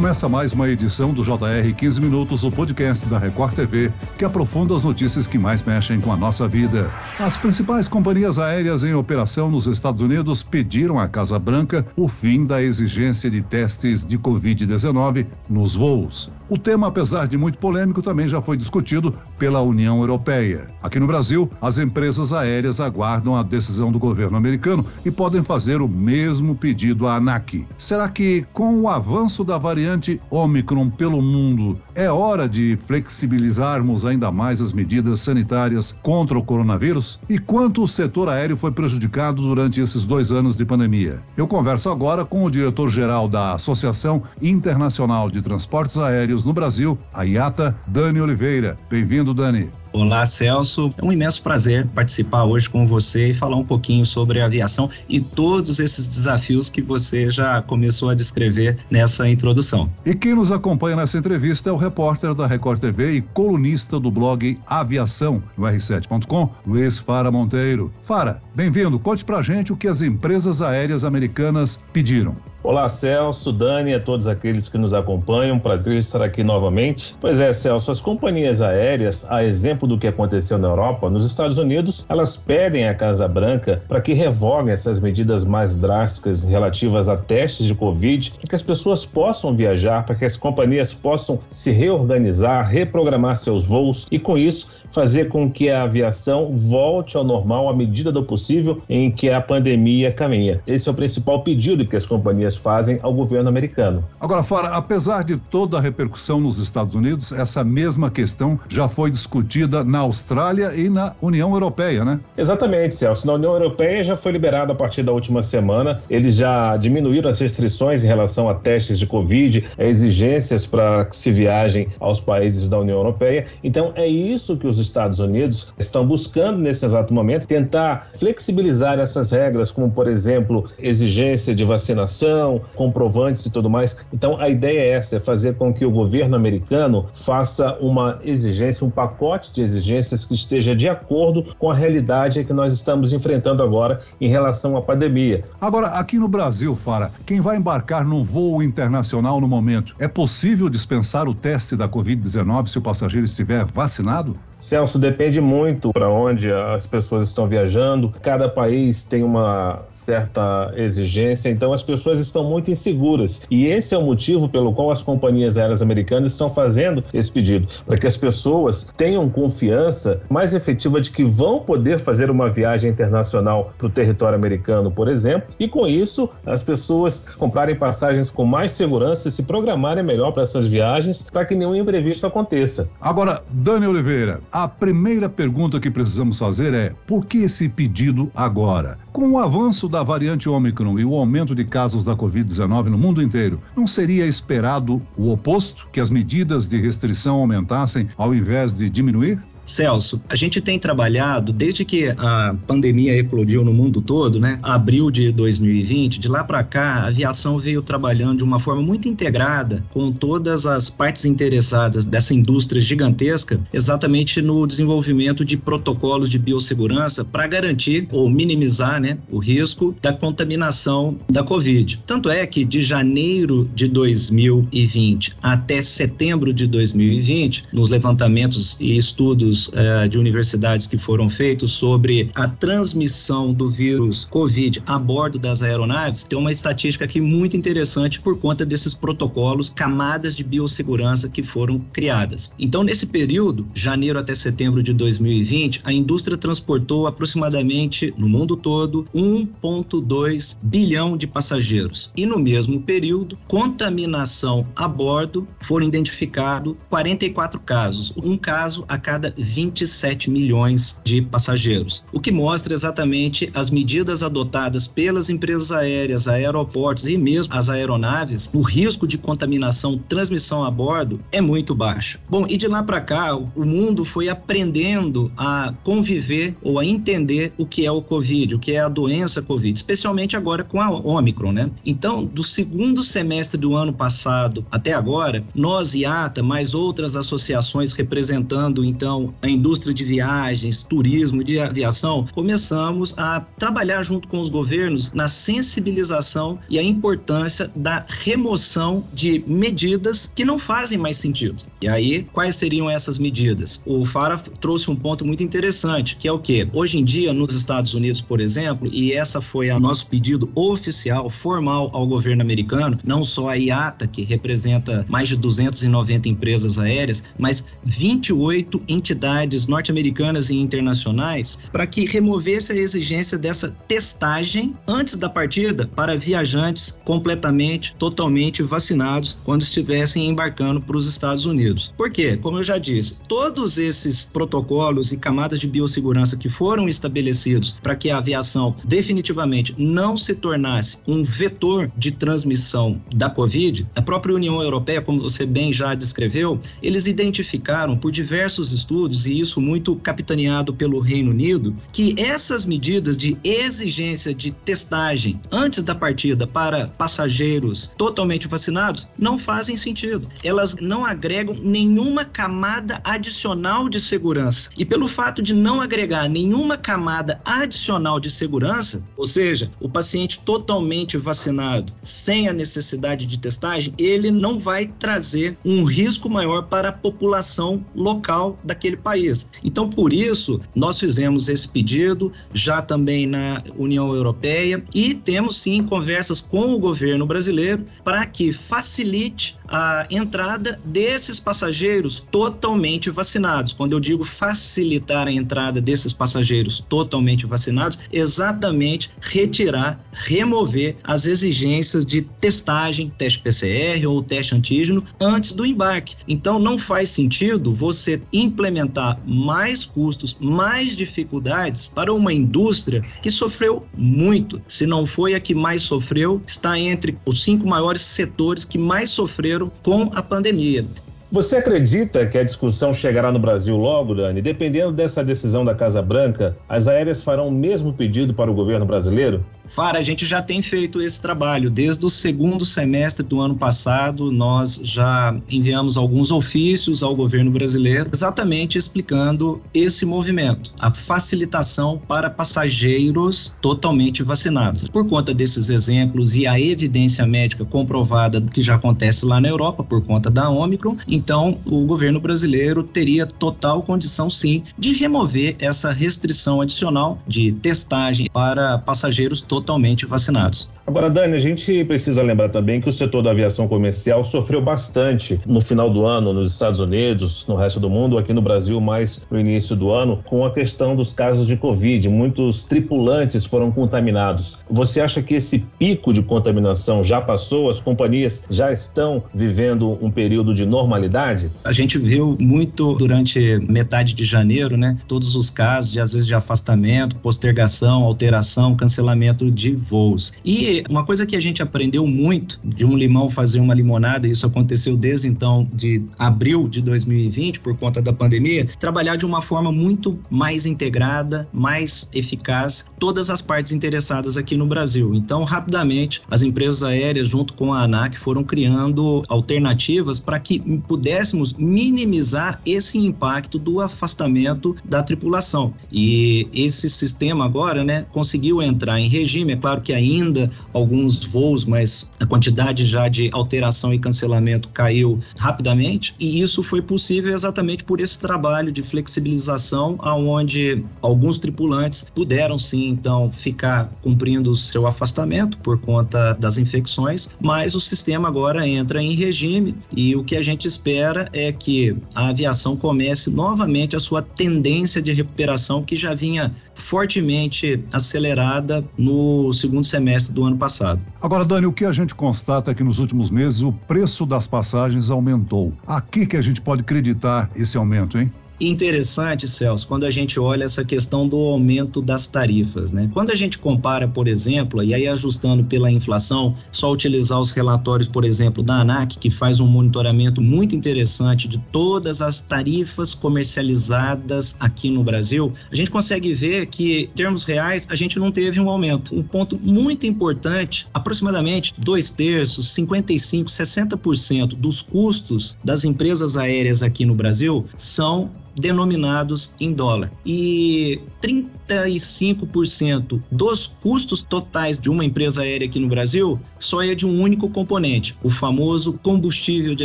Começa mais uma edição do JR 15 Minutos, o podcast da Record TV, que aprofunda as notícias que mais mexem com a nossa vida. As principais companhias aéreas em operação nos Estados Unidos pediram à Casa Branca o fim da exigência de testes de Covid-19 nos voos. O tema, apesar de muito polêmico, também já foi discutido pela União Europeia. Aqui no Brasil, as empresas aéreas aguardam a decisão do governo americano e podem fazer o mesmo pedido à ANAC. Será que, com o avanço da variante Omicron pelo mundo, é hora de flexibilizarmos ainda mais as medidas sanitárias contra o coronavírus? E quanto o setor aéreo foi prejudicado durante esses dois anos de pandemia? Eu converso agora com o diretor-geral da Associação Internacional de Transportes Aéreos no Brasil, a IATA, Dani Oliveira. Bem-vindo, Dani. Olá, Celso. É um imenso prazer participar hoje com você e falar um pouquinho sobre aviação e todos esses desafios que você já começou a descrever nessa introdução. E quem nos acompanha nessa entrevista é o repórter da Record TV e colunista do blog Aviação, no R7.com, Luiz Fara Monteiro. Fara, bem-vindo. Conte pra gente o que as empresas aéreas americanas pediram. Olá, Celso, Dani, a todos aqueles que nos acompanham. Prazer estar aqui novamente. Pois é, Celso, as companhias aéreas, a exemplo do que aconteceu na Europa, nos Estados Unidos, elas pedem à Casa Branca para que revoguem essas medidas mais drásticas relativas a testes de Covid, para que as pessoas possam viajar, para que as companhias possam se reorganizar, reprogramar seus voos e, com isso, fazer com que a aviação volte ao normal à medida do possível em que a pandemia caminha. Esse é o principal pedido que as companhias fazem ao governo americano. Agora, fora, apesar de toda a repercussão nos Estados Unidos, essa mesma questão já foi discutida na Austrália e na União Europeia, né? Exatamente, Celso. Na União Europeia já foi liberado a partir da última semana. Eles já diminuíram as restrições em relação a testes de Covid, exigências para que se viajem aos países da União Europeia. Então, é isso que os Estados Unidos estão buscando nesse exato momento, tentar flexibilizar essas regras, como, por exemplo, exigência de vacinação comprovantes e tudo mais. Então a ideia é essa, é fazer com que o governo americano faça uma exigência, um pacote de exigências que esteja de acordo com a realidade que nós estamos enfrentando agora em relação à pandemia. Agora, aqui no Brasil, Fara, quem vai embarcar num voo internacional no momento, é possível dispensar o teste da Covid-19 se o passageiro estiver vacinado? Celso, depende muito para onde as pessoas estão viajando. Cada país tem uma certa exigência, então as pessoas estão muito inseguras. E esse é o motivo pelo qual as companhias aéreas americanas estão fazendo esse pedido, para que as pessoas tenham confiança mais efetiva de que vão poder fazer uma viagem internacional para o território americano, por exemplo, e com isso as pessoas comprarem passagens com mais segurança e se programarem melhor para essas viagens, para que nenhum imprevisto aconteça. Agora, Dani Oliveira, a primeira pergunta que precisamos fazer é: por que esse pedido agora? Com o avanço da variante Ômicron e o aumento de casos da Covid-19 no mundo inteiro, não seria esperado o oposto? Que as medidas de restrição aumentassem ao invés de diminuir? Celso, a gente tem trabalhado desde que a pandemia eclodiu no mundo todo, né? Abril de 2020, de lá para cá, a aviação veio trabalhando de uma forma muito integrada com todas as partes interessadas dessa indústria gigantesca, exatamente no desenvolvimento de protocolos de biossegurança para garantir ou minimizar, né, o risco da contaminação da Covid. Tanto é que de janeiro de 2020 até setembro de 2020, nos levantamentos e estudos estudos uh, de universidades que foram feitos sobre a transmissão do vírus Covid a bordo das aeronaves, tem uma estatística aqui muito interessante por conta desses protocolos, camadas de biossegurança que foram criadas. Então, nesse período, janeiro até setembro de 2020, a indústria transportou aproximadamente no mundo todo 1,2 bilhão de passageiros. E no mesmo período, contaminação a bordo foram identificados 44 casos, um caso a cada 27 milhões de passageiros, o que mostra exatamente as medidas adotadas pelas empresas aéreas, aeroportos e mesmo as aeronaves, o risco de contaminação, transmissão a bordo é muito baixo. Bom, e de lá para cá, o mundo foi aprendendo a conviver ou a entender o que é o Covid, o que é a doença Covid, especialmente agora com a Omicron, né? Então, do segundo semestre do ano passado até agora, nós, IATA, mais outras associações representando então a indústria de viagens, turismo, de aviação, começamos a trabalhar junto com os governos na sensibilização e a importância da remoção de medidas que não fazem mais sentido. E aí, quais seriam essas medidas? O Fara trouxe um ponto muito interessante, que é o que? Hoje em dia, nos Estados Unidos, por exemplo, e essa foi o nosso pedido oficial, formal ao governo americano, não só a IATA, que representa mais de 290 empresas aéreas, mas 28 entidades norte-americanas e internacionais, para que removesse a exigência dessa testagem antes da partida para viajantes completamente, totalmente vacinados quando estivessem embarcando para os Estados Unidos. Por quê? Como eu já disse, todos esses protocolos e camadas de biossegurança que foram estabelecidos para que a aviação definitivamente não se tornasse um vetor de transmissão da Covid, a própria União Europeia, como você bem já descreveu, eles identificaram por diversos estudos, e isso muito capitaneado pelo Reino Unido, que essas medidas de exigência de testagem antes da partida para passageiros totalmente vacinados não fazem sentido. Elas não agregam nenhuma camada adicional de segurança. E pelo fato de não agregar nenhuma camada adicional de segurança, ou seja, o paciente totalmente vacinado sem a necessidade de testagem, ele não vai trazer um risco maior para a população local daquele país. Então, por isso, nós fizemos esse pedido já também na União Europeia e temos sim conversas com o governo brasileiro para que facilite a entrada desses passageiros totalmente vacinados. Quando eu digo facilitar a entrada desses passageiros totalmente vacinados, exatamente retirar, remover as exigências de testagem, teste PCR ou teste antígeno antes do embarque. Então não faz sentido você implementar mais custos, mais dificuldades para uma indústria que sofreu muito. Se não foi a que mais sofreu, está entre os cinco maiores setores que mais sofreram com a pandemia. Você acredita que a discussão chegará no Brasil logo, Dani? Dependendo dessa decisão da Casa Branca, as aéreas farão o mesmo pedido para o governo brasileiro? Fara, a gente já tem feito esse trabalho. Desde o segundo semestre do ano passado, nós já enviamos alguns ofícios ao governo brasileiro, exatamente explicando esse movimento, a facilitação para passageiros totalmente vacinados. Por conta desses exemplos e a evidência médica comprovada que já acontece lá na Europa, por conta da Omicron, então o governo brasileiro teria total condição, sim, de remover essa restrição adicional de testagem para passageiros totalmente totalmente vacinados. Agora, Dani, a gente precisa lembrar também que o setor da aviação comercial sofreu bastante no final do ano nos Estados Unidos, no resto do mundo, aqui no Brasil, mais no início do ano, com a questão dos casos de Covid. Muitos tripulantes foram contaminados. Você acha que esse pico de contaminação já passou? As companhias já estão vivendo um período de normalidade? A gente viu muito durante metade de janeiro, né? Todos os casos de às vezes de afastamento, postergação, alteração, cancelamento de voos. E uma coisa que a gente aprendeu muito de um limão fazer uma limonada, isso aconteceu desde então de abril de 2020 por conta da pandemia, trabalhar de uma forma muito mais integrada, mais eficaz, todas as partes interessadas aqui no Brasil. Então, rapidamente, as empresas aéreas junto com a ANAC foram criando alternativas para que pudéssemos minimizar esse impacto do afastamento da tripulação. E esse sistema agora, né, conseguiu entrar em regime, é claro que ainda alguns voos, mas a quantidade já de alteração e cancelamento caiu rapidamente, e isso foi possível exatamente por esse trabalho de flexibilização, aonde alguns tripulantes puderam sim, então, ficar cumprindo o seu afastamento por conta das infecções, mas o sistema agora entra em regime e o que a gente espera é que a aviação comece novamente a sua tendência de recuperação que já vinha fortemente acelerada no segundo semestre do ano passado. Agora, Dani, o que a gente constata é que nos últimos meses o preço das passagens aumentou. Aqui que a gente pode acreditar esse aumento, hein? Interessante, Celso, quando a gente olha essa questão do aumento das tarifas, né? Quando a gente compara, por exemplo, e aí ajustando pela inflação, só utilizar os relatórios, por exemplo, da ANAC, que faz um monitoramento muito interessante de todas as tarifas comercializadas aqui no Brasil, a gente consegue ver que, em termos reais, a gente não teve um aumento. Um ponto muito importante, aproximadamente dois terços, 55, 60% dos custos das empresas aéreas aqui no Brasil são denominados em dólar. E 35% dos custos totais de uma empresa aérea aqui no Brasil só é de um único componente, o famoso combustível de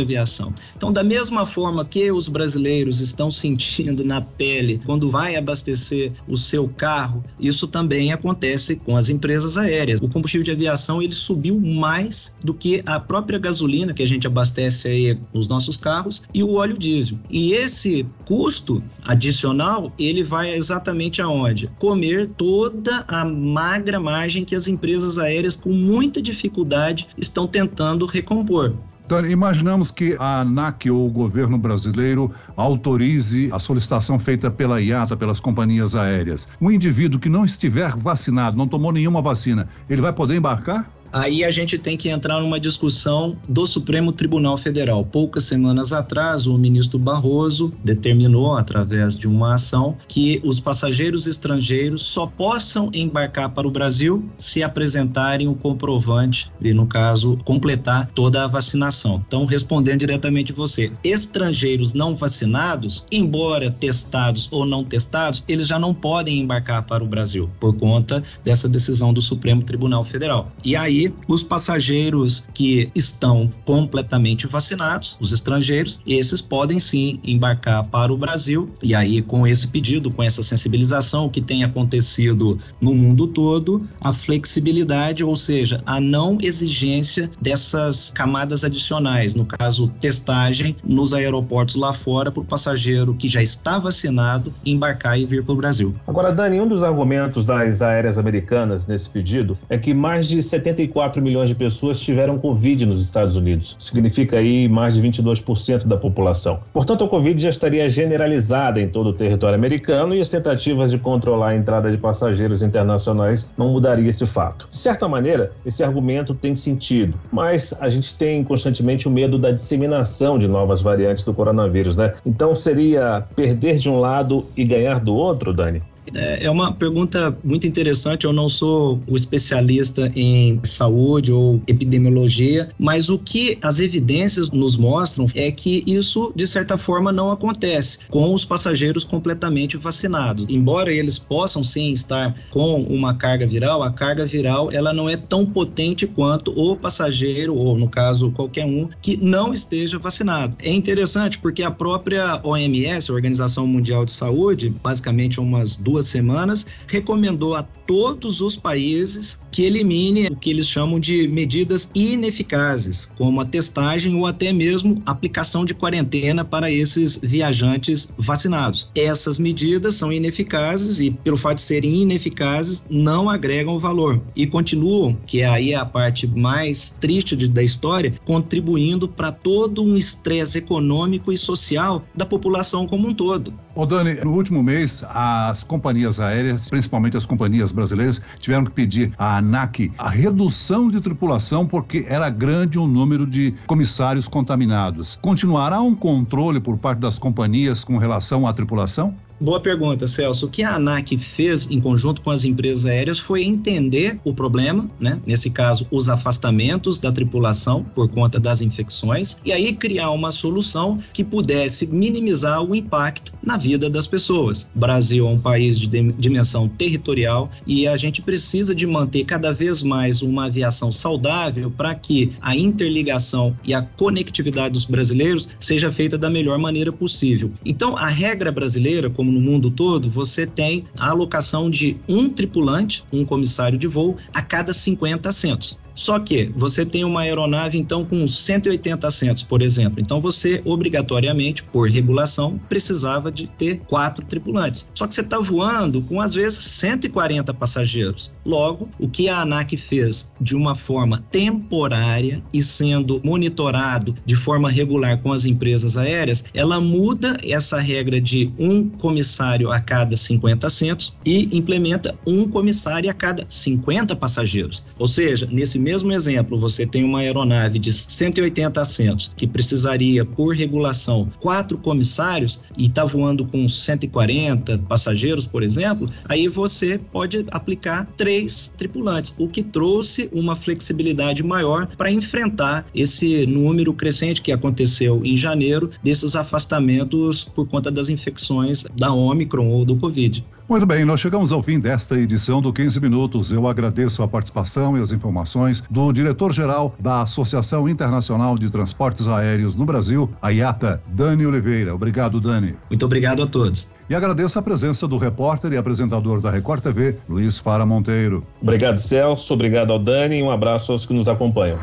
aviação. Então, da mesma forma que os brasileiros estão sentindo na pele quando vai abastecer o seu carro, isso também acontece com as empresas aéreas. O combustível de aviação ele subiu mais do que a própria gasolina que a gente abastece aí os nossos carros e o óleo diesel. E esse custo adicional, ele vai exatamente aonde? Comer toda a magra margem que as empresas aéreas com muita dificuldade estão tentando recompor. Então, imaginamos que a ANAC ou o governo brasileiro autorize a solicitação feita pela IATA, pelas companhias aéreas. Um indivíduo que não estiver vacinado, não tomou nenhuma vacina, ele vai poder embarcar? Aí a gente tem que entrar numa discussão do Supremo Tribunal Federal. Poucas semanas atrás, o ministro Barroso determinou, através de uma ação, que os passageiros estrangeiros só possam embarcar para o Brasil se apresentarem o comprovante e, no caso, completar toda a vacinação. Então, respondendo diretamente você, estrangeiros não vacinados, embora testados ou não testados, eles já não podem embarcar para o Brasil por conta dessa decisão do Supremo Tribunal Federal. E aí aí os passageiros que estão completamente vacinados, os estrangeiros, esses podem sim embarcar para o Brasil. E aí, com esse pedido, com essa sensibilização que tem acontecido no mundo todo, a flexibilidade, ou seja, a não exigência dessas camadas adicionais, no caso, testagem nos aeroportos lá fora para o passageiro que já está vacinado embarcar e vir para o Brasil. Agora, Dani, um dos argumentos das aéreas americanas nesse pedido é que mais de 70 34 milhões de pessoas tiveram Covid nos Estados Unidos. Significa aí mais de 22% da população. Portanto, a Covid já estaria generalizada em todo o território americano e as tentativas de controlar a entrada de passageiros internacionais não mudaria esse fato. De certa maneira, esse argumento tem sentido, mas a gente tem constantemente o medo da disseminação de novas variantes do coronavírus, né? Então seria perder de um lado e ganhar do outro, Dani? É, é uma pergunta muito interessante. Eu não sou o especialista em saúde ou epidemiologia, mas o que as evidências nos mostram é que isso, de certa forma, não acontece com os passageiros completamente vacinados. Embora eles possam sim estar com uma carga viral, a carga viral ela não é tão potente quanto o passageiro, ou no caso qualquer um, que não esteja vacinado. É interessante porque a própria OMS, Organização Mundial de Saúde, basicamente umas duas duas semanas, recomendou a todos os países que elimine o que eles chamam de medidas ineficazes, como a testagem ou até mesmo aplicação de quarentena para esses viajantes vacinados. Essas medidas são ineficazes e, pelo fato de serem ineficazes, não agregam valor e continuam, que é aí a parte mais triste de, da história, contribuindo para todo um estresse econômico e social da população como um todo. Ô Dani, no último mês, as companhias aéreas, principalmente as companhias brasileiras, tiveram que pedir à ANAC a redução de tripulação porque era grande o número de comissários contaminados. Continuará um controle por parte das companhias com relação à tripulação? Boa pergunta, Celso. O que a ANAC fez em conjunto com as empresas aéreas foi entender o problema, né? Nesse caso, os afastamentos da tripulação por conta das infecções, e aí criar uma solução que pudesse minimizar o impacto na vida das pessoas. O Brasil é um país de dimensão territorial e a gente precisa de manter cada vez mais uma aviação saudável para que a interligação e a conectividade dos brasileiros seja feita da melhor maneira possível. Então, a regra brasileira, como como no mundo todo, você tem a alocação de um tripulante, um comissário de voo, a cada 50 assentos. Só que você tem uma aeronave então com 180 assentos, por exemplo. Então você obrigatoriamente, por regulação, precisava de ter quatro tripulantes. Só que você está voando com às vezes 140 passageiros. Logo, o que a ANAC fez de uma forma temporária e sendo monitorado de forma regular com as empresas aéreas, ela muda essa regra de um comissário comissário a cada 50 assentos e implementa um comissário a cada 50 passageiros. Ou seja, nesse mesmo exemplo, você tem uma aeronave de 180 assentos que precisaria, por regulação, quatro comissários e está voando com 140 passageiros, por exemplo, aí você pode aplicar três tripulantes, o que trouxe uma flexibilidade maior para enfrentar esse número crescente que aconteceu em janeiro desses afastamentos por conta das infecções da Omicron ou do Covid. Muito bem, nós chegamos ao fim desta edição do 15 Minutos. Eu agradeço a participação e as informações do diretor-geral da Associação Internacional de Transportes Aéreos no Brasil, a IATA, Dani Oliveira. Obrigado, Dani. Muito obrigado a todos. E agradeço a presença do repórter e apresentador da Record TV, Luiz Fara Monteiro. Obrigado, Celso. Obrigado ao Dani e um abraço aos que nos acompanham.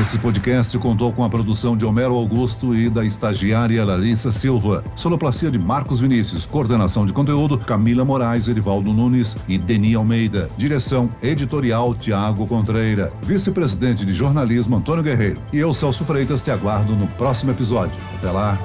Esse podcast contou com a produção de Homero Augusto e da estagiária Larissa Silva. Sonoplastia de Marcos Vinícius. Coordenação de conteúdo, Camila Moraes, Erivaldo Nunes e Deni Almeida. Direção editorial, Tiago Contreira. Vice-presidente de jornalismo, Antônio Guerreiro. E eu, Celso Freitas, te aguardo no próximo episódio. Até lá.